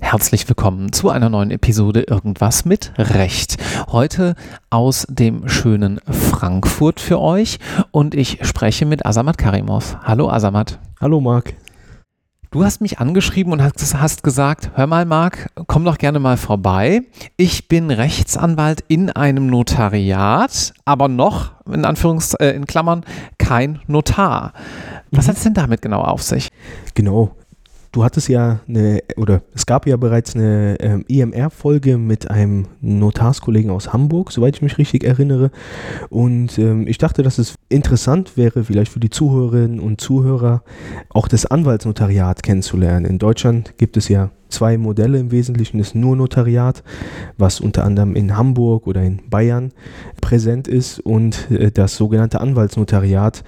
Herzlich willkommen zu einer neuen Episode Irgendwas mit Recht. Heute aus dem schönen Frankfurt für euch und ich spreche mit Asamat Karimov. Hallo Asamat. Hallo Marc. Du hast mich angeschrieben und hast gesagt, hör mal Marc, komm doch gerne mal vorbei. Ich bin Rechtsanwalt in einem Notariat, aber noch, in Anführungs äh, in Klammern, kein Notar. Was mhm. hat es denn damit genau auf sich? Genau, Du hattest ja eine, oder es gab ja bereits eine ähm, EMR-Folge mit einem Notarskollegen aus Hamburg, soweit ich mich richtig erinnere. Und ähm, ich dachte, dass es interessant wäre, vielleicht für die Zuhörerinnen und Zuhörer, auch das Anwaltsnotariat kennenzulernen. In Deutschland gibt es ja zwei Modelle im Wesentlichen. Das nur Notariat, was unter anderem in Hamburg oder in Bayern präsent ist, und äh, das sogenannte Anwaltsnotariat,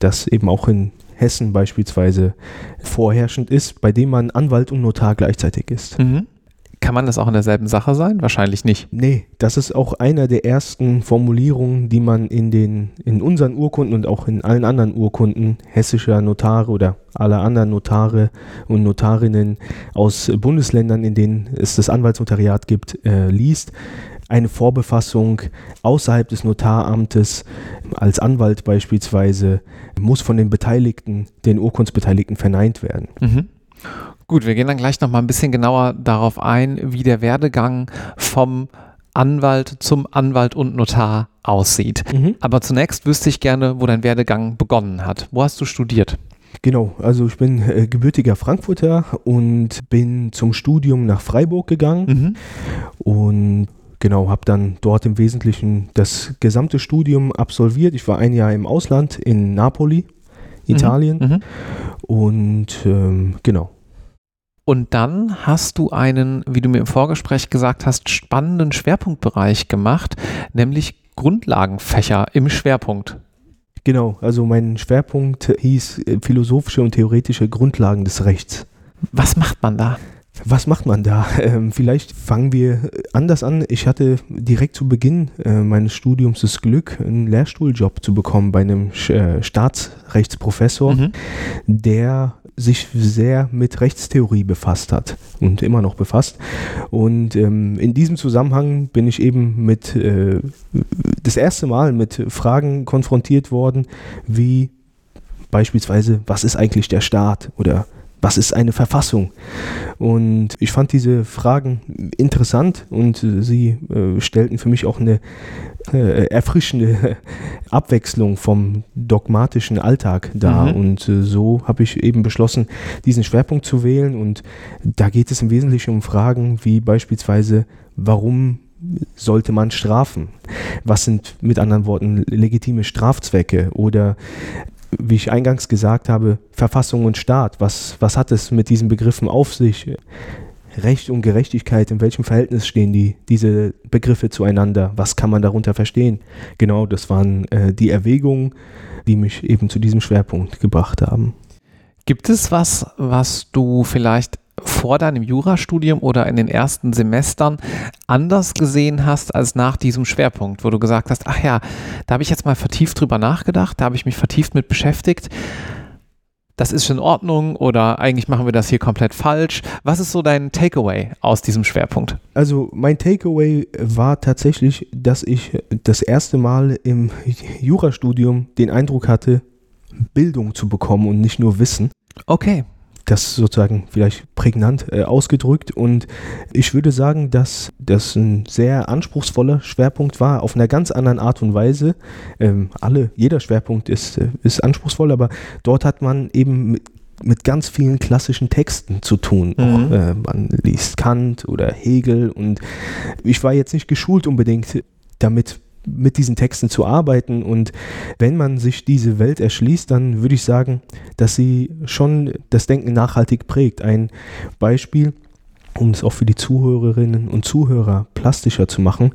das eben auch in Hessen beispielsweise vorherrschend ist, bei dem man Anwalt und Notar gleichzeitig ist. Mhm. Kann man das auch in derselben Sache sein? Wahrscheinlich nicht. Nee, das ist auch einer der ersten Formulierungen, die man in den, in unseren Urkunden und auch in allen anderen Urkunden hessischer Notare oder aller anderen Notare und Notarinnen aus Bundesländern, in denen es das Anwaltsnotariat gibt, äh, liest eine Vorbefassung außerhalb des Notaramtes als Anwalt beispielsweise muss von den Beteiligten, den Urkundsbeteiligten verneint werden. Mhm. Gut, wir gehen dann gleich noch mal ein bisschen genauer darauf ein, wie der Werdegang vom Anwalt zum Anwalt und Notar aussieht. Mhm. Aber zunächst wüsste ich gerne, wo dein Werdegang begonnen hat. Wo hast du studiert? Genau, also ich bin äh, gebürtiger Frankfurter und bin zum Studium nach Freiburg gegangen mhm. und Genau, habe dann dort im Wesentlichen das gesamte Studium absolviert. Ich war ein Jahr im Ausland in Napoli, mhm, Italien. Mhm, und ähm, genau. Und dann hast du einen, wie du mir im Vorgespräch gesagt hast, spannenden Schwerpunktbereich gemacht, nämlich Grundlagenfächer im Schwerpunkt. Genau, also mein Schwerpunkt hieß äh, philosophische und theoretische Grundlagen des Rechts. Was macht man da? Was macht man da? Ähm, vielleicht fangen wir anders an. Ich hatte direkt zu Beginn äh, meines Studiums das Glück, einen Lehrstuhljob zu bekommen bei einem äh, Staatsrechtsprofessor, mhm. der sich sehr mit Rechtstheorie befasst hat und immer noch befasst. Und ähm, in diesem Zusammenhang bin ich eben mit äh, das erste Mal mit Fragen konfrontiert worden, wie beispielsweise, was ist eigentlich der Staat oder was ist eine Verfassung? Und ich fand diese Fragen interessant und sie äh, stellten für mich auch eine äh, erfrischende Abwechslung vom dogmatischen Alltag dar. Mhm. Und äh, so habe ich eben beschlossen, diesen Schwerpunkt zu wählen. Und da geht es im Wesentlichen um Fragen wie beispielsweise, warum sollte man strafen? Was sind mit anderen Worten legitime Strafzwecke? Oder wie ich eingangs gesagt habe, Verfassung und Staat, was, was hat es mit diesen Begriffen auf sich? Recht und Gerechtigkeit, in welchem Verhältnis stehen die, diese Begriffe zueinander? Was kann man darunter verstehen? Genau, das waren äh, die Erwägungen, die mich eben zu diesem Schwerpunkt gebracht haben. Gibt es was, was du vielleicht vor deinem Jurastudium oder in den ersten Semestern anders gesehen hast als nach diesem Schwerpunkt, wo du gesagt hast, ach ja, da habe ich jetzt mal vertieft drüber nachgedacht, da habe ich mich vertieft mit beschäftigt. Das ist schon in Ordnung oder eigentlich machen wir das hier komplett falsch. Was ist so dein Takeaway aus diesem Schwerpunkt? Also mein Takeaway war tatsächlich, dass ich das erste Mal im Jurastudium den Eindruck hatte, Bildung zu bekommen und nicht nur Wissen. Okay das sozusagen vielleicht prägnant äh, ausgedrückt. Und ich würde sagen, dass das ein sehr anspruchsvoller Schwerpunkt war, auf einer ganz anderen Art und Weise. Ähm, alle, jeder Schwerpunkt ist, äh, ist anspruchsvoll, aber dort hat man eben mit, mit ganz vielen klassischen Texten zu tun. Mhm. Auch, äh, man liest Kant oder Hegel und ich war jetzt nicht geschult unbedingt damit mit diesen Texten zu arbeiten. Und wenn man sich diese Welt erschließt, dann würde ich sagen, dass sie schon das Denken nachhaltig prägt. Ein Beispiel, um es auch für die Zuhörerinnen und Zuhörer plastischer zu machen.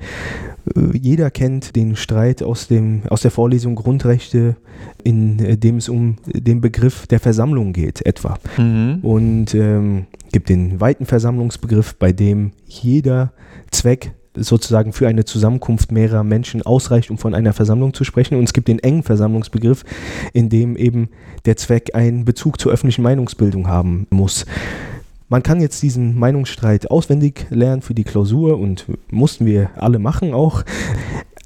Äh, jeder kennt den Streit aus, dem, aus der Vorlesung Grundrechte, in dem es um den Begriff der Versammlung geht, etwa. Mhm. Und ähm, gibt den weiten Versammlungsbegriff, bei dem jeder Zweck sozusagen für eine Zusammenkunft mehrerer Menschen ausreicht, um von einer Versammlung zu sprechen. Und es gibt den engen Versammlungsbegriff, in dem eben der Zweck einen Bezug zur öffentlichen Meinungsbildung haben muss. Man kann jetzt diesen Meinungsstreit auswendig lernen für die Klausur und mussten wir alle machen auch.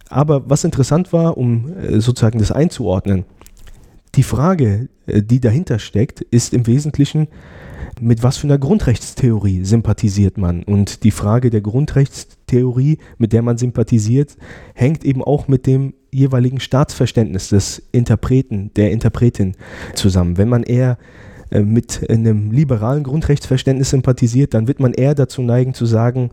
Aber was interessant war, um äh, sozusagen das einzuordnen, die Frage, äh, die dahinter steckt, ist im Wesentlichen, mit was für einer Grundrechtstheorie sympathisiert man? Und die Frage der Grundrechtstheorie, mit der man sympathisiert, hängt eben auch mit dem jeweiligen Staatsverständnis des Interpreten, der Interpretin zusammen. Wenn man eher äh, mit einem liberalen Grundrechtsverständnis sympathisiert, dann wird man eher dazu neigen zu sagen,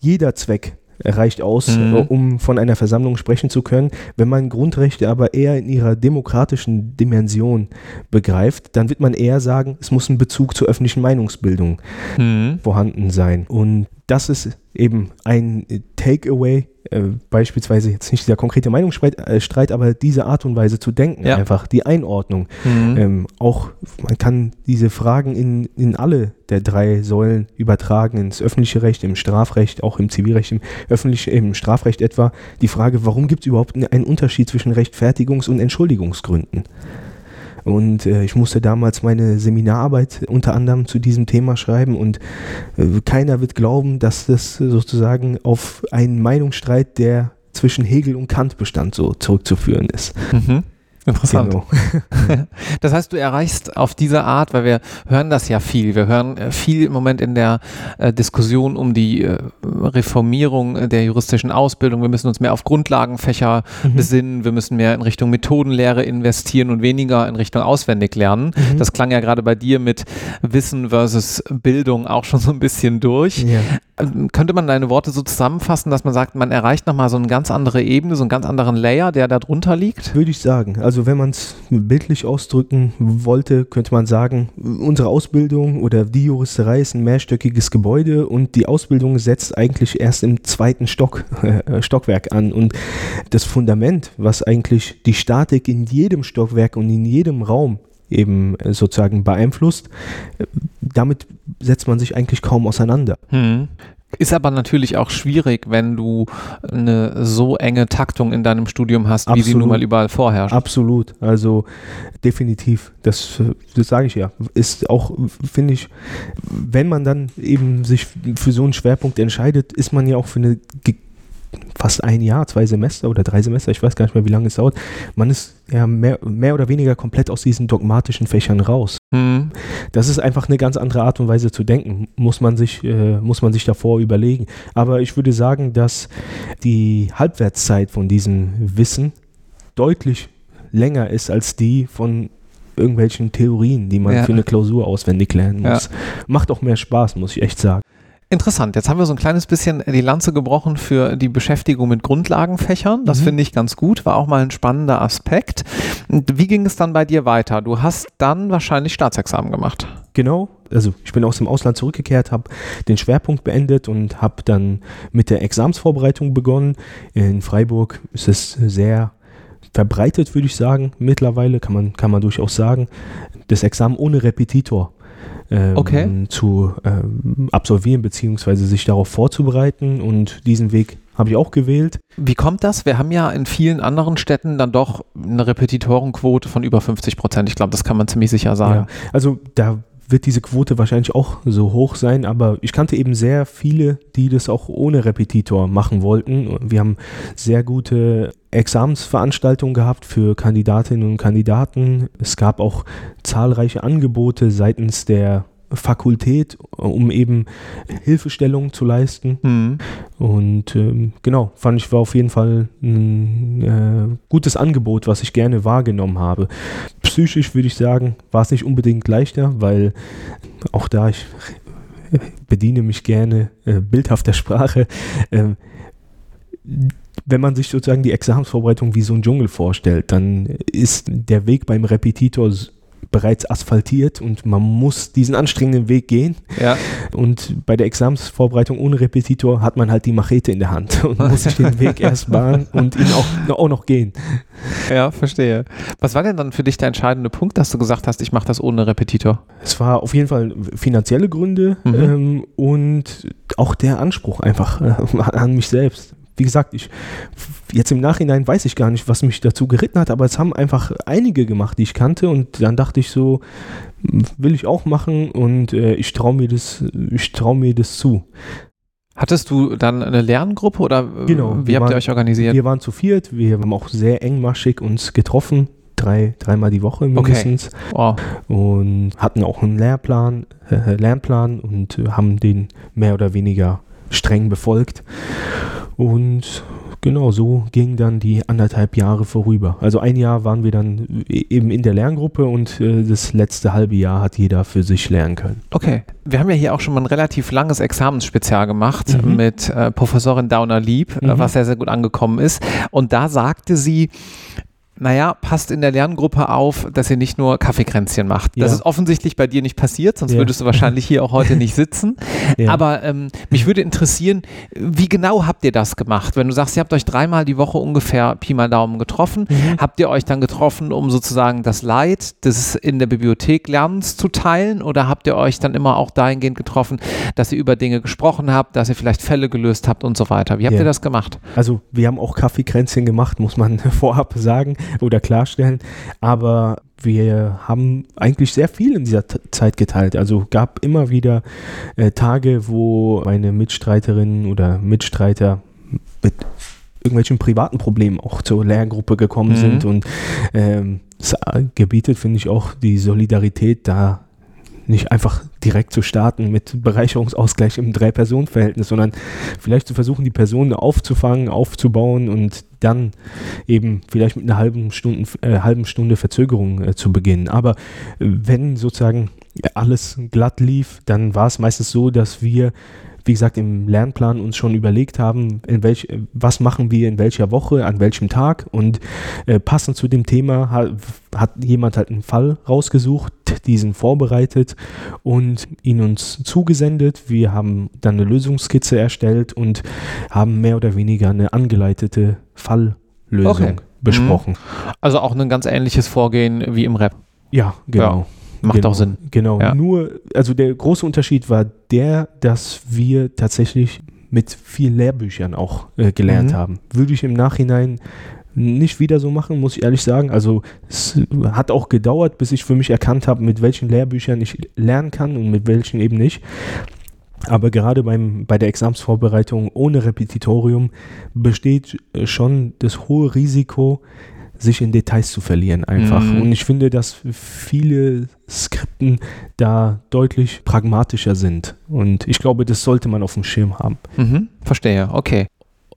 jeder Zweck reicht aus, mhm. Äh, um von einer Versammlung sprechen zu können. Wenn man Grundrechte aber eher in ihrer demokratischen Dimension begreift, dann wird man eher sagen, es muss ein Bezug zur öffentlichen Meinungsbildung mhm. vorhanden sein. Und das ist eben ein Takeaway, äh, beispielsweise jetzt nicht dieser konkrete Meinungsstreit, äh, aber diese Art und Weise zu denken, ja. einfach die Einordnung. Mhm. Ähm, auch man kann diese Fragen in, in alle der drei Säulen übertragen, ins öffentliche Recht, im Strafrecht, auch im Zivilrecht, im öffentlichen, im Strafrecht etwa. Die Frage, warum gibt es überhaupt einen Unterschied zwischen Rechtfertigungs- und Entschuldigungsgründen? Und äh, ich musste damals meine Seminararbeit unter anderem zu diesem Thema schreiben und äh, keiner wird glauben, dass das sozusagen auf einen Meinungsstreit, der zwischen Hegel und Kant bestand, so zurückzuführen ist. Mhm. Interessant. Genau. das heißt, du erreichst auf diese Art, weil wir hören das ja viel. Wir hören äh, viel im Moment in der äh, Diskussion um die äh, Reformierung der juristischen Ausbildung. Wir müssen uns mehr auf Grundlagenfächer mhm. besinnen. Wir müssen mehr in Richtung Methodenlehre investieren und weniger in Richtung Auswendiglernen. Mhm. Das klang ja gerade bei dir mit Wissen versus Bildung auch schon so ein bisschen durch. Ja. Ähm, könnte man deine Worte so zusammenfassen, dass man sagt, man erreicht nochmal so eine ganz andere Ebene, so einen ganz anderen Layer, der da drunter liegt? Würde ich sagen. Also wenn man es bildlich ausdrücken wollte, könnte man sagen, unsere Ausbildung oder die Juristerei ist ein mehrstöckiges Gebäude und die Ausbildung setzt eigentlich erst im zweiten Stock, äh, Stockwerk an. Und das Fundament, was eigentlich die Statik in jedem Stockwerk und in jedem Raum eben sozusagen beeinflusst, äh, damit setzt man sich eigentlich kaum auseinander. Hm. Ist aber natürlich auch schwierig, wenn du eine so enge Taktung in deinem Studium hast, Absolut. wie sie nun mal überall vorherrscht. Absolut, also definitiv, das, das sage ich ja. Ist auch, finde ich, wenn man dann eben sich für so einen Schwerpunkt entscheidet, ist man ja auch für eine fast ein Jahr, zwei Semester oder drei Semester, ich weiß gar nicht mehr, wie lange es dauert. Man ist ja mehr, mehr oder weniger komplett aus diesen dogmatischen Fächern raus. Mhm. Das ist einfach eine ganz andere Art und Weise zu denken, muss man sich, äh, muss man sich davor überlegen. Aber ich würde sagen, dass die Halbwertszeit von diesem Wissen deutlich länger ist als die von irgendwelchen Theorien, die man ja. für eine Klausur auswendig lernen muss. Ja. Macht auch mehr Spaß, muss ich echt sagen. Interessant. Jetzt haben wir so ein kleines bisschen die Lanze gebrochen für die Beschäftigung mit Grundlagenfächern. Das mhm. finde ich ganz gut. War auch mal ein spannender Aspekt. Und wie ging es dann bei dir weiter? Du hast dann wahrscheinlich Staatsexamen gemacht. Genau. Also ich bin aus dem Ausland zurückgekehrt, habe den Schwerpunkt beendet und habe dann mit der Examsvorbereitung begonnen. In Freiburg ist es sehr verbreitet, würde ich sagen. Mittlerweile kann man, kann man durchaus sagen. Das Examen ohne Repetitor ähm, okay. zu ähm, absolvieren, beziehungsweise sich darauf vorzubereiten. Und diesen Weg habe ich auch gewählt. Wie kommt das? Wir haben ja in vielen anderen Städten dann doch eine Repetitorenquote von über 50 Prozent. Ich glaube, das kann man ziemlich sicher sagen. Ja, also da wird diese Quote wahrscheinlich auch so hoch sein, aber ich kannte eben sehr viele, die das auch ohne Repetitor machen wollten. Wir haben sehr gute Examensveranstaltungen gehabt für Kandidatinnen und Kandidaten. Es gab auch zahlreiche Angebote seitens der Fakultät, um eben Hilfestellung zu leisten. Mhm. Und ähm, genau, fand ich war auf jeden Fall ein äh, gutes Angebot, was ich gerne wahrgenommen habe. Psychisch würde ich sagen, war es nicht unbedingt leichter, weil auch da ich bediene mich gerne äh, bildhafter Sprache. Äh, wenn man sich sozusagen die Examensvorbereitung wie so ein Dschungel vorstellt, dann ist der Weg beim Repetitor bereits asphaltiert und man muss diesen anstrengenden Weg gehen. Ja. Und bei der Examensvorbereitung ohne Repetitor hat man halt die Machete in der Hand und muss sich den Weg erst bahnen und ihn auch, auch noch gehen. Ja, verstehe. Was war denn dann für dich der entscheidende Punkt, dass du gesagt hast, ich mache das ohne Repetitor? Es war auf jeden Fall finanzielle Gründe mhm. ähm, und auch der Anspruch einfach äh, an mich selbst. Wie gesagt, ich jetzt im Nachhinein weiß ich gar nicht, was mich dazu geritten hat, aber es haben einfach einige gemacht, die ich kannte und dann dachte ich so, will ich auch machen und äh, ich traue mir das, ich traue mir das zu. Hattest du dann eine Lerngruppe oder äh, genau, wie habt waren, ihr euch organisiert? Wir waren zu viert, wir haben auch sehr engmaschig uns getroffen, drei, dreimal die Woche mindestens. Okay. Oh. Und hatten auch einen Lehrplan, äh, Lernplan und haben den mehr oder weniger streng befolgt. Und genau so ging dann die anderthalb Jahre vorüber. Also ein Jahr waren wir dann eben in der Lerngruppe und äh, das letzte halbe Jahr hat jeder für sich lernen können. Okay. Wir haben ja hier auch schon mal ein relativ langes Examensspezial gemacht mhm. mit äh, Professorin Dauner-Lieb, mhm. was sehr, sehr gut angekommen ist. Und da sagte sie, naja, passt in der Lerngruppe auf, dass ihr nicht nur Kaffeekränzchen macht. Ja. Das ist offensichtlich bei dir nicht passiert, sonst ja. würdest du wahrscheinlich hier auch heute nicht sitzen. Ja. Aber ähm, mich würde interessieren, wie genau habt ihr das gemacht? Wenn du sagst, ihr habt euch dreimal die Woche ungefähr Pi mal Daumen getroffen, mhm. habt ihr euch dann getroffen, um sozusagen das Leid des in der Bibliothek Lernens zu teilen oder habt ihr euch dann immer auch dahingehend getroffen, dass ihr über Dinge gesprochen habt, dass ihr vielleicht Fälle gelöst habt und so weiter? Wie habt ihr das gemacht? Also wir haben auch Kaffeekränzchen gemacht, muss man vorab sagen oder klarstellen. Aber wir haben eigentlich sehr viel in dieser Zeit geteilt. Also gab immer wieder äh, Tage, wo meine Mitstreiterinnen oder Mitstreiter mit irgendwelchen privaten Problemen auch zur Lerngruppe gekommen mhm. sind und ähm, es gebietet, finde ich, auch die Solidarität da nicht einfach direkt zu starten mit Bereicherungsausgleich im Drei-Personen-Verhältnis, sondern vielleicht zu versuchen, die Personen aufzufangen, aufzubauen und dann eben vielleicht mit einer halben Stunde, äh, halben Stunde Verzögerung äh, zu beginnen. Aber äh, wenn sozusagen alles glatt lief, dann war es meistens so, dass wir wie gesagt, im Lernplan uns schon überlegt haben, in welch, was machen wir in welcher Woche, an welchem Tag und äh, passend zu dem Thema hat, hat jemand halt einen Fall rausgesucht, diesen vorbereitet und ihn uns zugesendet. Wir haben dann eine Lösungskizze erstellt und haben mehr oder weniger eine angeleitete Falllösung okay. besprochen. Mhm. Also auch ein ganz ähnliches Vorgehen wie im Rap. Ja, genau. Ja. Macht genau, auch Sinn. Genau. Ja. Nur, also der große Unterschied war der, dass wir tatsächlich mit vielen Lehrbüchern auch äh, gelernt mhm. haben. Würde ich im Nachhinein nicht wieder so machen, muss ich ehrlich sagen. Also es hat auch gedauert, bis ich für mich erkannt habe, mit welchen Lehrbüchern ich lernen kann und mit welchen eben nicht. Aber gerade beim, bei der Examsvorbereitung ohne Repetitorium besteht äh, schon das hohe Risiko, sich in Details zu verlieren einfach. Mhm. Und ich finde, dass viele Skripten da deutlich pragmatischer sind. Und ich glaube, das sollte man auf dem Schirm haben. Mhm. Verstehe, okay.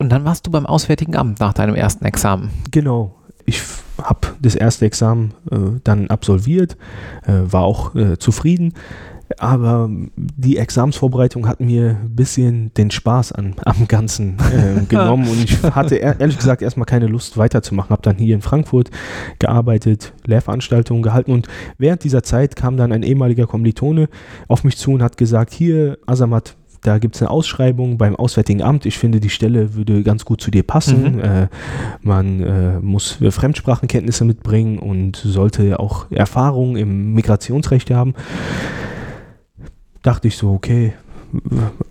Und dann warst du beim Auswärtigen Amt nach deinem ersten Examen. Genau. Ich habe das erste Examen äh, dann absolviert, äh, war auch äh, zufrieden aber die Examsvorbereitung hat mir ein bisschen den Spaß an, am Ganzen äh, genommen und ich hatte ehrlich gesagt erstmal keine Lust weiterzumachen. Habe dann hier in Frankfurt gearbeitet, Lehrveranstaltungen gehalten und während dieser Zeit kam dann ein ehemaliger Kommilitone auf mich zu und hat gesagt, hier Asamat, da gibt es eine Ausschreibung beim Auswärtigen Amt. Ich finde, die Stelle würde ganz gut zu dir passen. Mhm. Äh, man äh, muss Fremdsprachenkenntnisse mitbringen und sollte auch Erfahrung im Migrationsrecht haben dachte ich so, okay,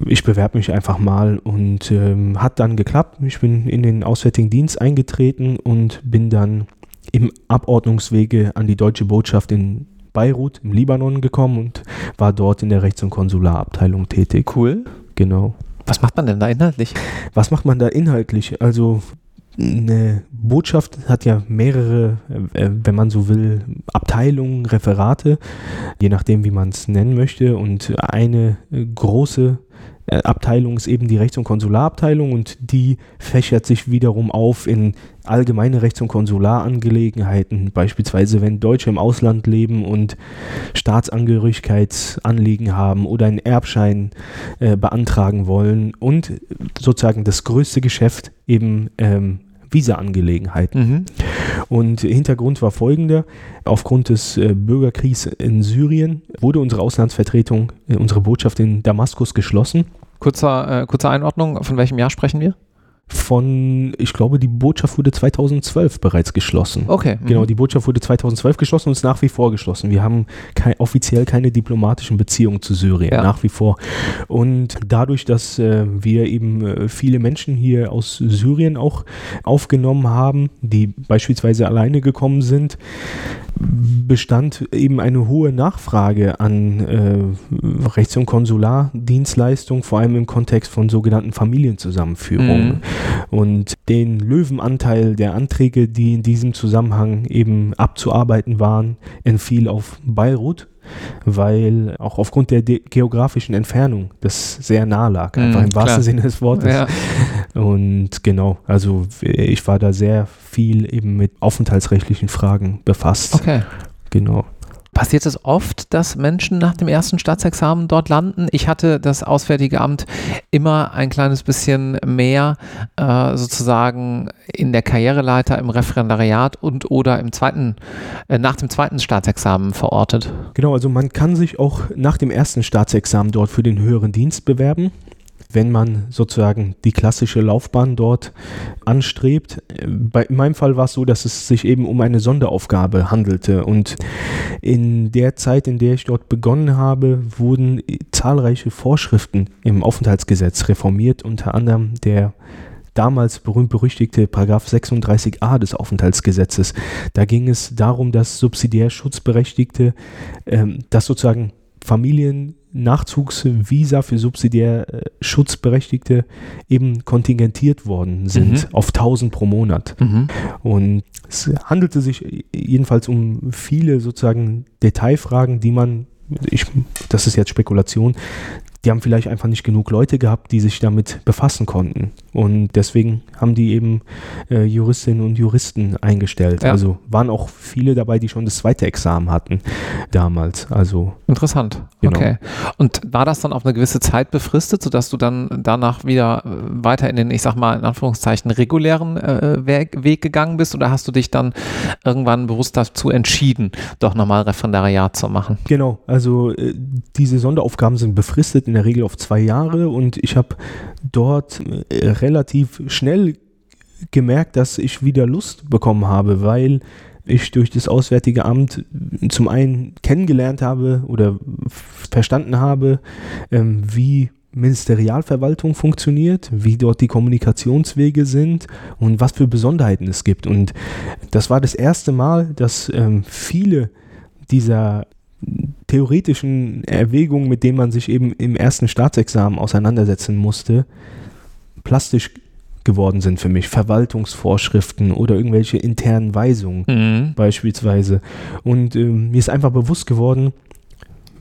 ich bewerbe mich einfach mal und ähm, hat dann geklappt. Ich bin in den Auswärtigen Dienst eingetreten und bin dann im Abordnungswege an die deutsche Botschaft in Beirut im Libanon gekommen und war dort in der Rechts- und Konsularabteilung tätig. Cool. Genau. Was macht man denn da inhaltlich? Was macht man da inhaltlich? Also eine Botschaft hat ja mehrere, äh, wenn man so will, Abteilungen, Referate, je nachdem, wie man es nennen möchte. Und eine große äh, Abteilung ist eben die Rechts- und Konsularabteilung und die fächert sich wiederum auf in allgemeine Rechts- und Konsularangelegενheiten, beispielsweise wenn Deutsche im Ausland leben und Staatsangehörigkeitsanliegen haben oder einen Erbschein äh, beantragen wollen und sozusagen das größte Geschäft eben ähm, Visa-Angelegenheiten. Mhm. Und Hintergrund war folgender. Aufgrund des äh, Bürgerkriegs in Syrien wurde unsere Auslandsvertretung, äh, unsere Botschaft in Damaskus geschlossen. Kurzer, äh, kurze Einordnung, von welchem Jahr sprechen wir? Von, ich glaube, die Botschaft wurde 2012 bereits geschlossen. Okay. Genau, mhm. die Botschaft wurde 2012 geschlossen und ist nach wie vor geschlossen. Wir haben kei- offiziell keine diplomatischen Beziehungen zu Syrien, Ja. nach wie vor. Und dadurch, dass äh, wir eben äh, viele Menschen hier aus Syrien auch aufgenommen haben, die beispielsweise alleine gekommen sind, bestand eben eine hohe Nachfrage an äh, Rechts- und Konsulardienstleistungen, vor allem im Kontext von sogenannten Familienzusammenführungen. Mhm. Und den Löwenanteil der Anträge, die in diesem Zusammenhang eben abzuarbeiten waren, entfiel auf Beirut, weil auch aufgrund der de- geografischen Entfernung das sehr nah lag, einfach im wahrsten klar. Sinne des Wortes. Ja. Und genau, also ich war da sehr viel eben mit aufenthaltsrechtlichen Fragen befasst. Okay. Genau. Passiert es oft, dass Menschen nach dem ersten Staatsexamen dort landen? Ich hatte das Auswärtige Amt immer ein kleines bisschen mehr äh, sozusagen in der Karriereleiter, im Referendariat und oder im zweiten, äh, nach dem zweiten Staatsexamen verortet. Genau, also man kann sich auch nach dem ersten Staatsexamen dort für den höheren Dienst bewerben, wenn man sozusagen die klassische Laufbahn dort anstrebt. Bei, in meinem Fall war es so, dass es sich eben um eine Sonderaufgabe handelte und in der Zeit, in der ich dort begonnen habe, wurden zahlreiche Vorschriften im Aufenthaltsgesetz reformiert, unter anderem der damals berühmt-berüchtigte Paragraph 36a des Aufenthaltsgesetzes. Da ging es darum, dass subsidiär Schutzberechtigte, ähm, dass sozusagen Familiennachzugsvisa für subsidiär äh, Schutzberechtigte eben kontingentiert worden sind Mhm. auf 1000 pro Monat. Mhm. Und es handelte sich jedenfalls um viele sozusagen Detailfragen, die man, ich, das ist jetzt Spekulation, die haben vielleicht einfach nicht genug Leute gehabt, die sich damit befassen konnten. Und deswegen haben die eben äh, Juristinnen und Juristen eingestellt. Ja. Also waren auch viele dabei, die schon das zweite Examen hatten damals. Also Interessant. Genau. Okay. Und war das dann auf eine gewisse Zeit befristet, sodass du dann danach wieder äh, weiter in den, ich sag mal, in Anführungszeichen regulären äh, Weg, Weg gegangen bist oder hast du dich dann irgendwann bewusst dazu entschieden, doch nochmal Referendariat zu machen? Genau, also äh, diese Sonderaufgaben sind befristet in der Regel auf zwei Jahre und ich habe dort äh, relativ schnell gemerkt, dass ich wieder Lust bekommen habe, weil ich durch das Auswärtige Amt zum einen kennengelernt habe oder verstanden habe, ähm, wie Ministerialverwaltung funktioniert, wie dort die Kommunikationswege sind und was für Besonderheiten es gibt. Und das war das erste Mal, dass ähm, viele dieser theoretischen Erwägungen, mit denen man sich eben im ersten Staatsexamen auseinandersetzen musste, plastisch geworden sind für mich. Verwaltungsvorschriften oder irgendwelche internen Weisungen Mhm. beispielsweise. Und ähm, mir ist einfach bewusst geworden,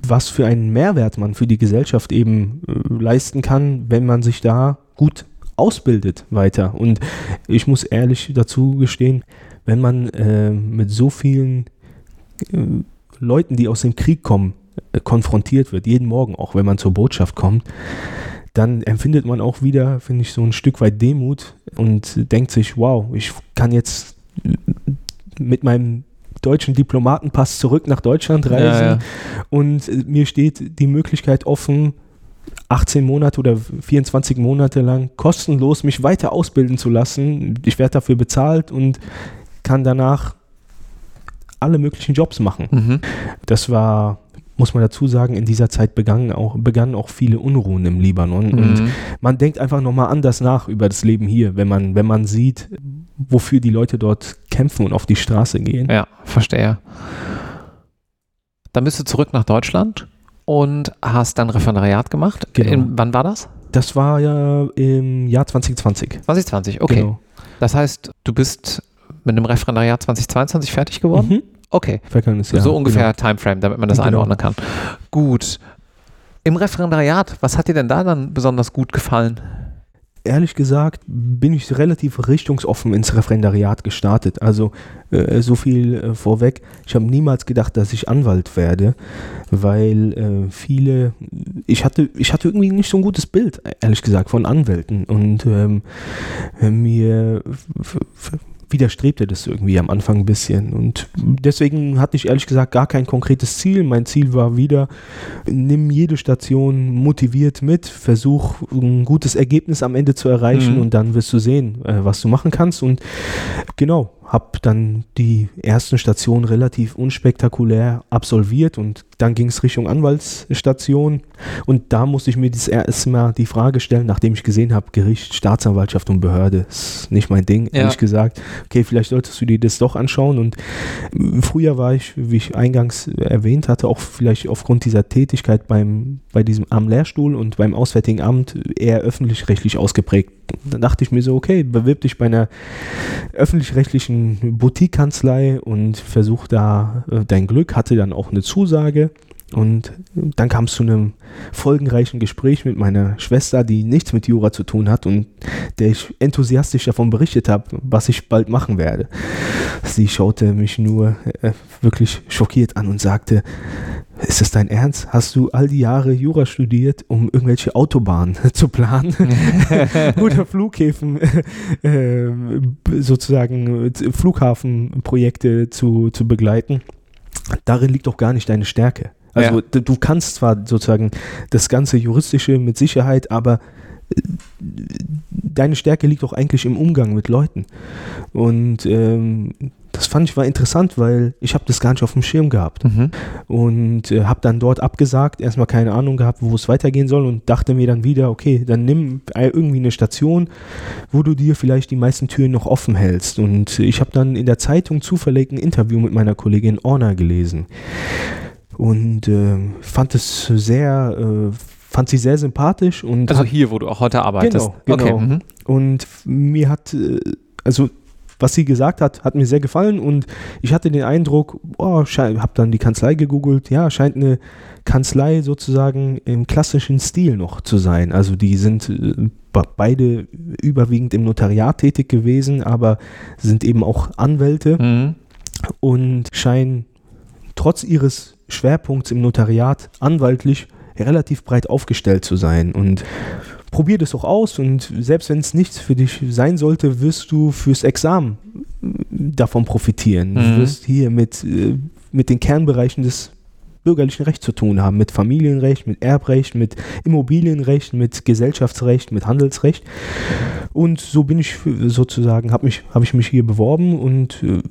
was für einen Mehrwert man für die Gesellschaft eben äh, leisten kann, wenn man sich da gut ausbildet weiter. Und ich muss ehrlich dazu gestehen, wenn man äh, mit so vielen äh, Leuten, die aus dem Krieg kommen, äh, konfrontiert wird, jeden Morgen auch, wenn man zur Botschaft kommt, dann empfindet man auch wieder, finde ich, so ein Stück weit Demut und denkt sich, wow, ich kann jetzt mit meinem deutschen Diplomatenpass zurück nach Deutschland reisen Ja, ja. und äh, mir steht die Möglichkeit offen, 18 Monate oder 24 Monate lang kostenlos mich weiter ausbilden zu lassen. Ich werde dafür bezahlt und kann danach alle möglichen Jobs machen. Mhm. Das war, muss man dazu sagen, in dieser Zeit begannen auch, begannen auch viele Unruhen im Libanon. Und Mhm. man denkt einfach nochmal anders nach über das Leben hier, wenn man, wenn man sieht, wofür die Leute dort kämpfen und auf die Straße gehen. Ja, verstehe. Dann bist du zurück nach Deutschland und hast dann Referendariat gemacht. Genau. In, wann war das? Das war ja im Jahr 2020. 2020, okay. Genau. Das heißt, du bist mit dem Referendariat 2022 fertig geworden? Mhm. Okay. Vergangenes Jahr. so ungefähr Timeframe, damit man das Genau. einordnen kann. Gut. Im Referendariat, was hat dir denn da dann besonders gut gefallen? ehrlich gesagt bin ich relativ richtungsoffen ins Referendariat gestartet. Also äh, so viel äh, vorweg. Ich habe niemals gedacht, dass ich Anwalt werde, weil äh, viele, ich hatte, ich hatte irgendwie nicht so ein gutes Bild, ehrlich gesagt, von Anwälten. Und ähm, mir widerstrebte das irgendwie am Anfang ein bisschen. Und deswegen hatte ich ehrlich gesagt gar kein konkretes Ziel. Mein Ziel war wieder, nimm jede Station motiviert mit, versuch ein gutes Ergebnis am Ende zu erreichen mhm. und dann wirst du sehen, äh, was du machen kannst. Und genau, habe dann die ersten Stationen relativ unspektakulär absolviert und dann ging es Richtung Anwaltsstation und da musste ich mir das erste Mal die Frage stellen, nachdem ich gesehen habe, Gericht, Staatsanwaltschaft und Behörde, ist nicht mein Ding, ja. ehrlich gesagt. Okay, vielleicht solltest du dir das doch anschauen und früher war ich, wie ich eingangs erwähnt hatte, auch vielleicht aufgrund dieser Tätigkeit beim, bei diesem am Lehrstuhl und beim Auswärtigen Amt eher öffentlich-rechtlich ausgeprägt. Da dachte ich mir so, okay, bewirb dich bei einer öffentlich-rechtlichen Boutique-Kanzlei und versuch da äh, dein Glück, hatte dann auch eine Zusage und dann kam es zu einem folgenreichen Gespräch mit meiner Schwester, die nichts mit Jura zu tun hat und der ich enthusiastisch davon berichtet habe, was ich bald machen werde. Sie schaute mich nur äh, wirklich schockiert an und sagte, ist das dein Ernst? Hast du all die Jahre Jura studiert, um irgendwelche Autobahnen zu planen oder Flughäfen, äh, sozusagen Flughafenprojekte zu, zu begleiten? Darin liegt doch gar nicht deine Stärke. Also ja. du kannst zwar sozusagen das ganze Juristische mit Sicherheit, aber äh, deine Stärke liegt doch eigentlich im Umgang mit Leuten. Und ähm, das fand ich war interessant, weil ich habe das gar nicht auf dem Schirm gehabt. Mhm. Und äh, habe dann dort abgesagt, erstmal keine Ahnung gehabt, wo es weitergehen soll und dachte mir dann wieder, okay, dann nimm irgendwie eine Station, wo du dir vielleicht die meisten Türen noch offen hältst. Und ich habe dann in der Zeitung zufällig ein Interview mit meiner Kollegin Orna gelesen und äh, fand es sehr, äh, fand sie sehr sympathisch und also hier, wo du auch heute arbeitest. Genau, genau. Okay. Mhm. Und mir hat, äh, also was sie gesagt hat, hat mir sehr gefallen und ich hatte den Eindruck, oh, habe dann die Kanzlei gegoogelt, ja, scheint eine Kanzlei sozusagen im klassischen Stil noch zu sein. Also die sind äh, beide überwiegend im Notariat tätig gewesen, aber sind eben auch Anwälte mhm. und scheinen trotz ihres Schwerpunkts im Notariat anwaltlich relativ breit aufgestellt zu sein. Und probier das auch aus und selbst wenn es nichts für dich sein sollte, wirst du fürs Examen davon profitieren. Mhm. Du wirst hier mit, äh, mit den Kernbereichen des bürgerlichen Rechts zu tun haben, mit Familienrecht, mit Erbrecht, mit Immobilienrecht, mit Gesellschaftsrecht, mit Handelsrecht. Und so bin ich sozusagen, habe mich, hab ich mich hier beworben und äh,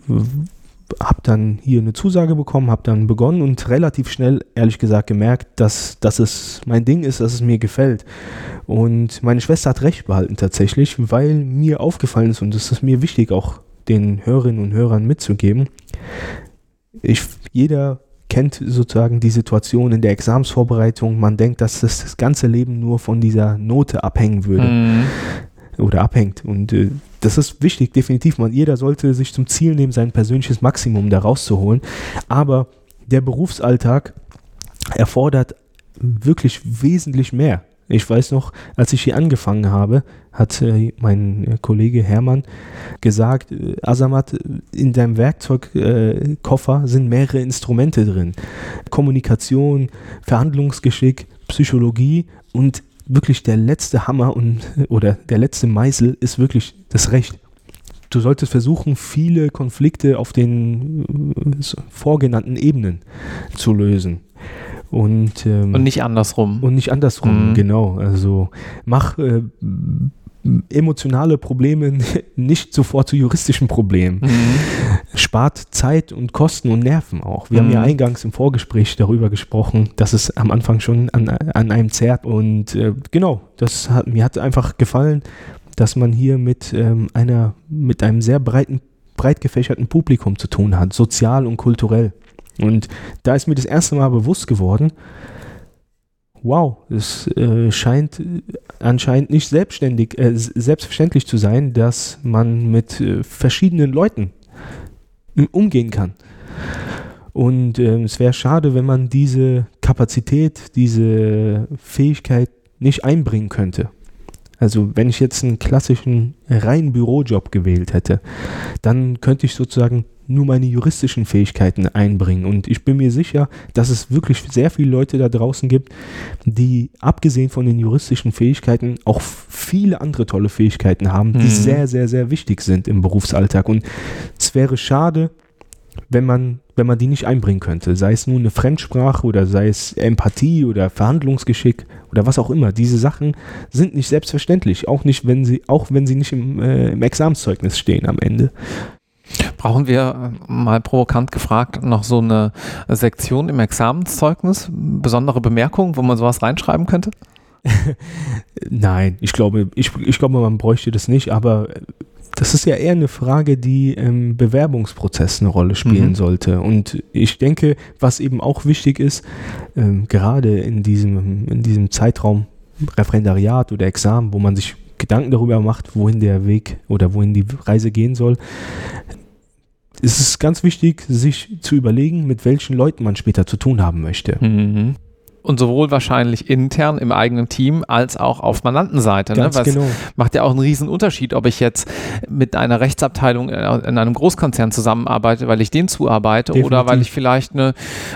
habe dann hier eine Zusage bekommen, habe dann begonnen und relativ schnell, ehrlich gesagt, gemerkt, dass, dass es mein Ding ist, dass es mir gefällt. Und meine Schwester hat recht behalten tatsächlich, weil mir aufgefallen ist und das ist mir wichtig, auch den Hörerinnen und Hörern mitzugeben. Ich, jeder kennt sozusagen die Situation in der Examsvorbereitung. Man denkt, dass das, das ganze Leben nur von dieser Note abhängen würde. Mhm oder abhängt. Und äh, das ist wichtig, definitiv. Man, jeder sollte sich zum Ziel nehmen, sein persönliches Maximum da rauszuholen. Aber der Berufsalltag erfordert wirklich wesentlich mehr. Ich weiß noch, als ich hier angefangen habe, hat äh, mein Kollege Hermann gesagt, äh, Asamat, in deinem Werkzeugkoffer äh, sind mehrere Instrumente drin. Kommunikation, Verhandlungsgeschick, Psychologie und wirklich der letzte Hammer und, oder der letzte Meißel ist wirklich das Recht. Du solltest versuchen, viele Konflikte auf den äh, vorgenannten Ebenen zu lösen. Und, ähm, und nicht andersrum. Und nicht andersrum, mhm. genau. Also mach äh, emotionale Probleme nicht sofort zu juristischen Problemen. Mhm. Spart Zeit und Kosten und Nerven auch. Wir mhm. haben ja mhm. eingangs im Vorgespräch darüber gesprochen, dass es am Anfang schon an, an einem zerrt. Und äh, genau, das hat, mir hat einfach gefallen, dass man hier mit ähm, einer, mit einem sehr breiten, breit gefächerten Publikum zu tun hat, sozial und kulturell. Und da ist mir das erste Mal bewusst geworden, wow, es äh, scheint anscheinend nicht selbstständig, äh, selbstverständlich zu sein, dass man mit äh, verschiedenen Leuten umgehen kann. Und ähm, es wäre schade, wenn man diese Kapazität, diese Fähigkeit nicht einbringen könnte. Also wenn ich jetzt einen klassischen reinen Bürojob gewählt hätte, dann könnte ich sozusagen nur meine juristischen Fähigkeiten einbringen. Und ich bin mir sicher, dass es wirklich sehr viele Leute da draußen gibt, die abgesehen von den juristischen Fähigkeiten auch viele andere tolle Fähigkeiten haben, die mhm. sehr, sehr, sehr wichtig sind im Berufsalltag. Und es wäre schade, wenn man, wenn man die nicht einbringen könnte. Sei es nun eine Fremdsprache oder sei es Empathie oder Verhandlungsgeschick oder was auch immer. Diese Sachen sind nicht selbstverständlich, auch nicht, wenn sie, auch wenn sie nicht im, äh, im Examenszeugnis stehen am Ende. Brauchen wir äh, mal provokant gefragt noch so eine Sektion im Examenszeugnis, besondere Bemerkungen, wo man sowas reinschreiben könnte? Nein, ich glaube, ich, ich glaube, man bräuchte das nicht, aber das ist ja eher eine Frage, die im Bewerbungsprozess eine Rolle spielen mhm. sollte. Und ich denke, was eben auch wichtig ist, ähm, gerade in diesem, in diesem Zeitraum Referendariat oder Examen, wo man sich Gedanken darüber macht, wohin der Weg oder wohin die Reise gehen soll, ist es ganz wichtig, sich zu überlegen, mit welchen Leuten man später zu tun haben möchte. Mhm. Und sowohl wahrscheinlich intern im eigenen Team als auch auf Mandantenseite. Ne? Was genau. macht ja auch einen riesen Unterschied, ob ich jetzt mit einer Rechtsabteilung in einem Großkonzern zusammenarbeite, weil ich den zuarbeite Definitiv. oder weil ich vielleicht eine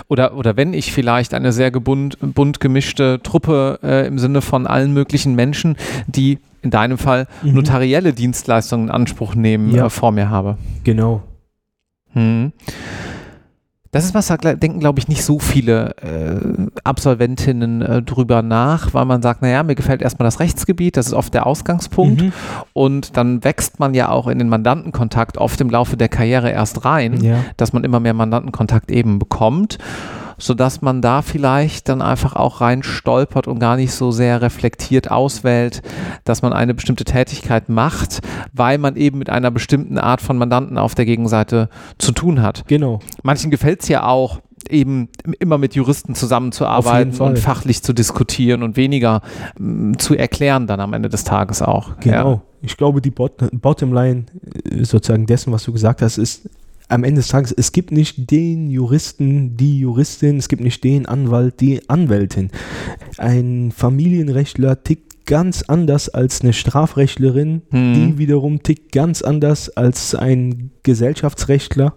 oder oder wenn ich vielleicht eine sehr gebund, bunt gemischte Truppe äh, im Sinne von allen möglichen Menschen, die in deinem Fall mhm. notarielle Dienstleistungen in Anspruch nehmen, ja. äh, vor mir habe. Genau. Hm. Das ist was, da denken, glaube ich, nicht so viele äh, Absolventinnen äh, drüber nach, weil man sagt, naja, mir gefällt erstmal das Rechtsgebiet, das ist oft der Ausgangspunkt. Mhm. Und dann wächst man ja auch in den Mandantenkontakt oft im Laufe der Karriere erst rein, ja. dass man immer mehr Mandantenkontakt eben bekommt sodass man da vielleicht dann einfach auch rein stolpert und gar nicht so sehr reflektiert auswählt, dass man eine bestimmte Tätigkeit macht, weil man eben mit einer bestimmten Art von Mandanten auf der Gegenseite zu tun hat. Genau. Manchen gefällt es ja auch, eben immer mit Juristen zusammenzuarbeiten und fachlich zu diskutieren und weniger m, zu erklären dann am Ende des Tages auch. Genau. Ja. Ich glaube, die Bot Bottomline äh, sozusagen dessen, was du gesagt hast, ist, am Ende des Tages, es gibt nicht den Juristen, die Juristin, es gibt nicht den Anwalt, die Anwältin. Ein Familienrechtler tickt ganz anders als eine Strafrechtlerin, hm. die wiederum tickt ganz anders als ein Gesellschaftsrechtler.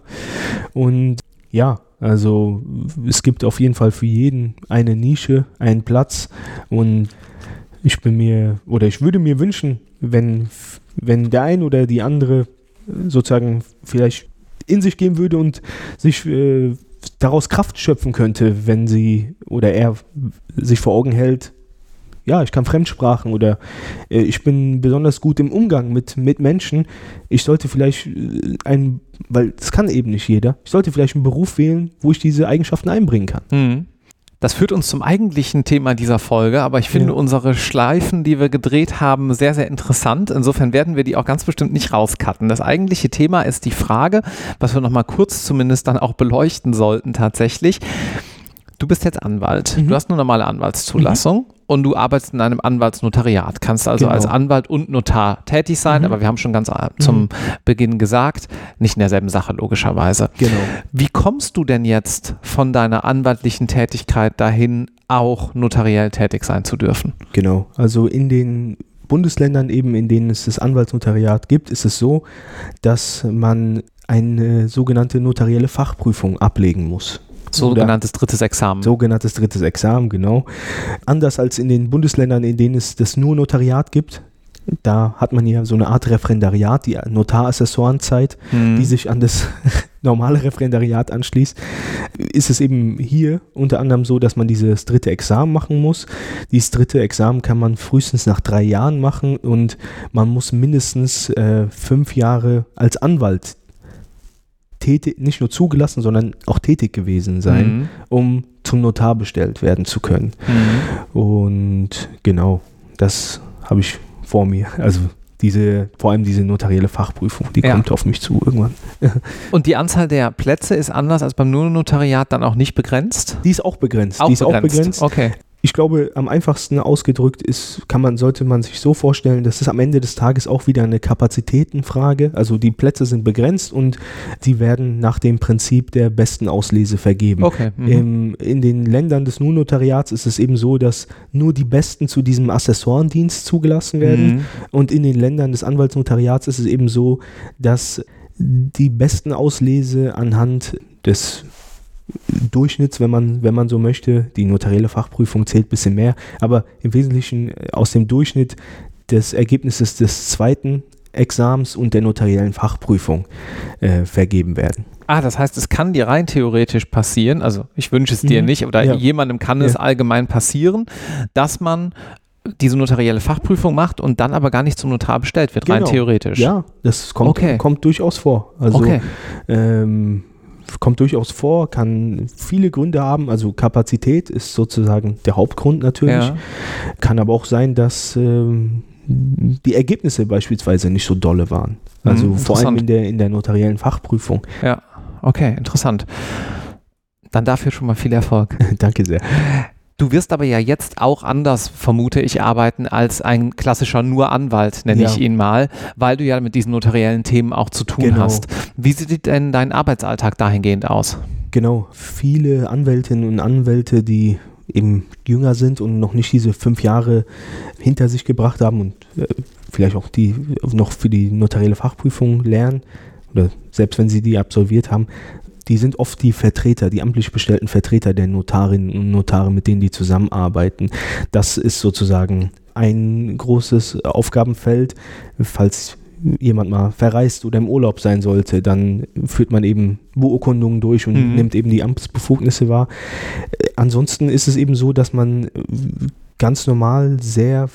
Und ja, also es gibt auf jeden Fall für jeden eine Nische, einen Platz. Und ich bin mir, oder ich würde mir wünschen, wenn, wenn der ein oder die andere sozusagen vielleicht in sich gehen würde und sich äh, daraus Kraft schöpfen könnte, wenn sie oder er sich vor Augen hält, ja, ich kann Fremdsprachen oder äh, ich bin besonders gut im Umgang mit, mit Menschen. Ich sollte vielleicht äh, einen, weil das kann eben nicht jeder, ich sollte vielleicht einen Beruf wählen, wo ich diese Eigenschaften einbringen kann. Mhm. Das führt uns zum eigentlichen Thema dieser Folge, aber ich finde ja. unsere Schleifen, die wir gedreht haben, sehr, sehr interessant. Insofern werden wir die auch ganz bestimmt nicht rauscutten. Das eigentliche Thema ist die Frage, was wir nochmal kurz zumindest dann auch beleuchten sollten tatsächlich. Du bist jetzt Anwalt. Mhm. Du hast eine normale Anwaltszulassung mhm. Und du arbeitest in einem Anwaltsnotariat. Kannst also genau. als Anwalt und Notar tätig sein, mhm. aber wir haben schon ganz zum mhm. Beginn gesagt, nicht in derselben Sache logischerweise. Genau. Wie kommst du denn jetzt von deiner anwaltlichen Tätigkeit dahin, auch notariell tätig sein zu dürfen? Genau. Also in den Bundesländern eben, in denen es das Anwaltsnotariat gibt, ist es so, dass man eine sogenannte notarielle Fachprüfung ablegen muss. Sogenanntes drittes Examen. Sogenanntes drittes Examen, genau. Anders als in den Bundesländern, in denen es das nur Notariat gibt, da hat man ja so eine Art Referendariat, die Notarassessorenzeit, mhm. die sich an das normale Referendariat anschließt. Ist es eben hier unter anderem so, dass man dieses dritte Examen machen muss. Dieses dritte Examen kann man frühestens nach drei Jahren machen und man muss mindestens äh, fünf Jahre als Anwalt tätig, nicht nur zugelassen, sondern auch tätig gewesen sein, mhm. um zum Notar bestellt werden zu können. Mhm. Und genau, das habe ich vor mir. Also diese, vor allem diese notarielle Fachprüfung, die ja. kommt auf mich zu irgendwann. Und die Anzahl der Plätze ist anders als beim Notariat dann auch nicht begrenzt? Die ist auch begrenzt. Auch die ist begrenzt. auch begrenzt. Okay ich glaube, am einfachsten ausgedrückt ist, kann man, sollte man sich so vorstellen, dass es am Ende des Tages auch wieder eine Kapazitätenfrage. Also die Plätze sind begrenzt und die werden nach dem Prinzip der besten Auslese vergeben. Okay. Mhm. Im, in den Ländern des NU-Notariats ist es eben so, dass nur die Besten zu diesem Assessorendienst zugelassen werden. Mhm. Und in den Ländern des Anwaltsnotariats ist es eben so, dass die besten auslese anhand des Durchschnitts, wenn man, wenn man so möchte. Die notarielle Fachprüfung zählt ein bisschen mehr, aber im Wesentlichen äh, aus dem Durchschnitt des Ergebnisses des zweiten Exams und der notariellen Fachprüfung äh, vergeben werden. Ah, das heißt, es kann dir rein theoretisch passieren, also ich wünsche es dir Mhm. nicht, oder Ja. jemandem kann es Ja. allgemein passieren, dass man diese notarielle Fachprüfung macht und dann aber gar nicht zum Notar bestellt wird, rein Genau. theoretisch. Ja, das kommt, Okay. kommt durchaus vor. Also okay. ähm, kommt durchaus vor, kann viele Gründe haben. Also Kapazität ist sozusagen der Hauptgrund natürlich. Ja. Kann aber auch sein, dass ähm, die Ergebnisse beispielsweise nicht so dolle waren. Also Mhm, vor allem in der, in der notariellen Fachprüfung. ja, okay, interessant. Dann dafür schon mal viel Erfolg. Danke sehr. Du wirst aber ja jetzt auch anders, vermute ich, arbeiten als ein klassischer nur Anwalt, nenne Ja. ich ihn mal, weil du ja mit diesen notariellen Themen auch zu tun Genau. hast. Wie sieht denn dein Arbeitsalltag dahingehend aus? Genau, viele Anwältinnen und Anwälte, die eben jünger sind und noch nicht diese fünf Jahre hinter sich gebracht haben und äh, vielleicht auch die noch für die notarielle Fachprüfung lernen oder selbst wenn sie die absolviert haben, die sind oft die Vertreter, die amtlich bestellten Vertreter der Notarinnen und Notare, mit denen die zusammenarbeiten. Das ist sozusagen ein großes Aufgabenfeld, falls jemand mal verreist oder im Urlaub sein sollte, dann führt man eben Beurkundungen durch und Mhm. nimmt eben die Amtsbefugnisse wahr. Äh, Ansonsten ist es eben so, dass man äh, ganz normal sehr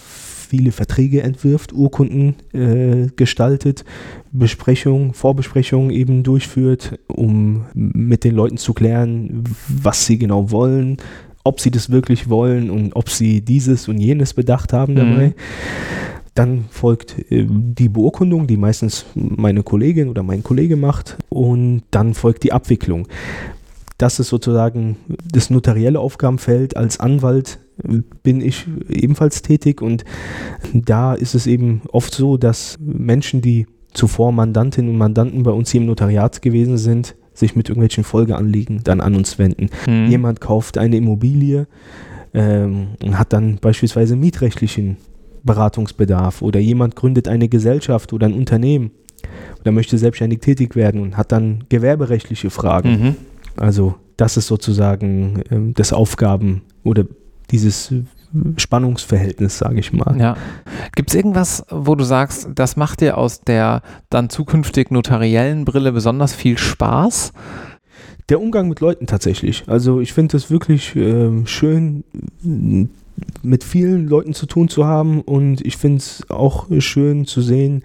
viele Verträge entwirft, Urkunden äh, gestaltet, Besprechungen, Vorbesprechungen eben durchführt, um mit den Leuten zu klären, was sie genau wollen, ob sie das wirklich wollen und ob sie dieses und jenes bedacht haben dabei. Mhm. Dann folgt äh, die Beurkundung, die meistens meine Kollegin oder mein Kollege macht. Und dann folgt die Abwicklung. Das ist sozusagen das notarielle Aufgabenfeld. Als Anwalt bin ich ebenfalls tätig und da ist es eben oft so, dass Menschen, die zuvor Mandantinnen und Mandanten bei uns hier im Notariat gewesen sind, sich mit irgendwelchen Folgeanliegen dann an uns wenden. Mhm. Jemand kauft eine Immobilie ähm, und hat dann beispielsweise mietrechtlichen Beratungsbedarf oder jemand gründet eine Gesellschaft oder ein Unternehmen oder möchte selbstständig tätig werden und hat dann gewerberechtliche Fragen. Mhm. Also das ist sozusagen ähm, das Aufgaben oder dieses äh, Spannungsverhältnis, sage ich mal. Ja. Gibt es irgendwas, wo du sagst, das macht dir aus der dann zukünftig notariellen Brille besonders viel Spaß? Der Umgang mit Leuten tatsächlich. Also ich finde es wirklich ähm, schön, mit vielen Leuten zu tun zu haben und ich finde es auch schön zu sehen,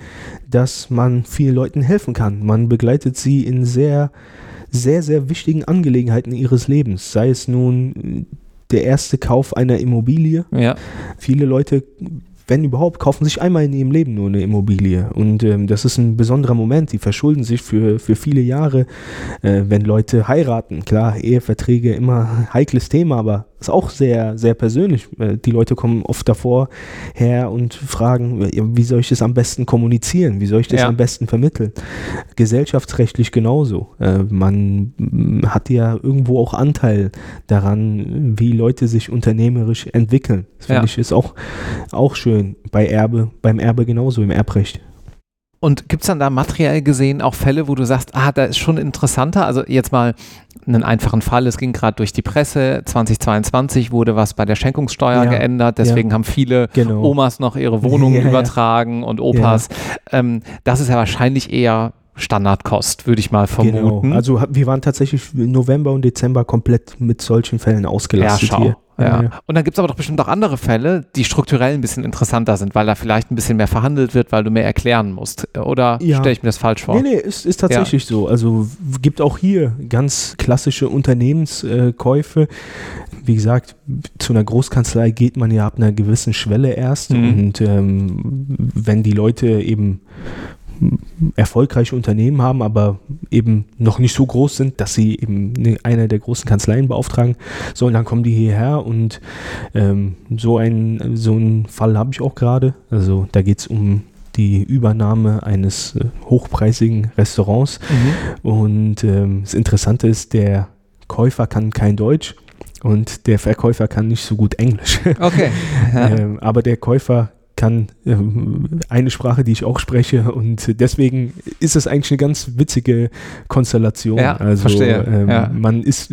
dass man vielen Leuten helfen kann. Man begleitet sie in sehr, sehr, sehr wichtigen Angelegenheiten ihres Lebens. Sei es nun äh, der erste Kauf einer Immobilie. Ja. Viele Leute, wenn überhaupt, kaufen sich einmal in ihrem Leben nur eine Immobilie. Und ähm, das ist ein besonderer Moment. Die verschulden sich für, für viele Jahre, äh, wenn Leute heiraten. Klar, Eheverträge immer heikles Thema, aber ist auch sehr, sehr persönlich. Äh, Die Leute kommen oft davor her und fragen, ja, wie soll ich das am besten kommunizieren? Wie soll ich das Ja. am besten vermitteln? Gesellschaftsrechtlich genauso. Äh, Man mm, hat ja irgendwo auch Anteil daran, wie Leute sich unternehmerisch entwickeln. Das finde Ja. ich ist auch, auch schön. Bei Erbe, beim Erbe genauso, im Erbrecht. Und gibt es dann da materiell gesehen auch Fälle, wo du sagst, ah, da ist schon interessanter? Also jetzt mal einen einfachen Fall, es ging gerade durch die Presse, 2022 wurde was bei der Schenkungssteuer Ja, geändert, deswegen haben viele Genau. Omas noch ihre Wohnungen Ja, ja. übertragen und Opas. Ähm, das ist ja wahrscheinlich eher Standardkost, würde ich mal vermuten. Genau. Also wir waren tatsächlich November und Dezember komplett mit solchen Fällen ja, ausgelastet schau. hier. Ja. Ja. Und dann gibt es aber doch bestimmt auch andere Fälle, die strukturell ein bisschen interessanter sind, weil da vielleicht ein bisschen mehr verhandelt wird, weil du mehr erklären musst. Oder Ja. stelle ich mir das falsch vor? Nee, nee, ist, ist tatsächlich so. Also gibt auch hier ganz klassische Unternehmenskäufe. Wie gesagt, zu einer Großkanzlei geht man ja ab einer gewissen Schwelle erst. Mhm. Und ähm, wenn die Leute eben erfolgreiche Unternehmen haben, aber eben noch nicht so groß sind, dass sie eben ne- eine der großen Kanzleien beauftragen sollen, dann kommen die hierher und ähm, so, ein, so einen Fall habe ich auch gerade. Also da geht es um die Übernahme eines äh, hochpreisigen Restaurants Mhm. und ähm, das Interessante ist, der Käufer kann kein Deutsch und der Verkäufer kann nicht so gut Englisch. Okay. Ähm, aber der Käufer kann ähm, eine Sprache, die ich auch spreche und deswegen ist es eigentlich eine ganz witzige Konstellation. Ja, also verstehe. Ähm, Ja. man ist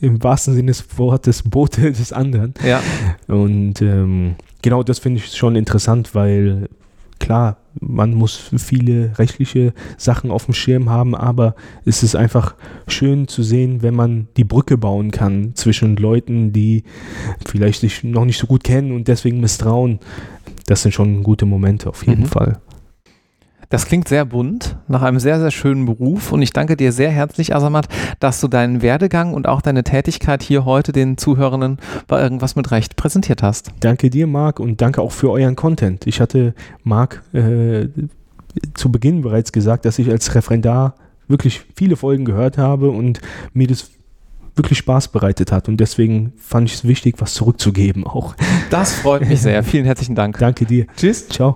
im wahrsten Sinne des Wortes Bote des anderen. Ja, Und ähm, genau das finde ich schon interessant, weil klar, man muss viele rechtliche Sachen auf dem Schirm haben, aber es ist einfach schön zu sehen, wenn man die Brücke bauen kann zwischen Leuten, die vielleicht sich noch nicht so gut kennen und deswegen misstrauen. Das sind schon gute Momente auf jeden Mhm. Fall. das klingt sehr bunt, nach einem sehr, sehr schönen Beruf und ich danke dir sehr herzlich, Asamat, dass du deinen Werdegang und auch deine Tätigkeit hier heute den Zuhörenden bei irgendwas mit Recht präsentiert hast. Danke dir, Marc, und danke auch für euren Content. Ich hatte Marc äh, zu Beginn bereits gesagt, dass ich als Referendar wirklich viele Folgen gehört habe und mir das wirklich Spaß bereitet hat. Und deswegen fand ich es wichtig, was zurückzugeben auch. Das freut mich sehr. Vielen herzlichen Dank. Danke dir. Tschüss. Ciao.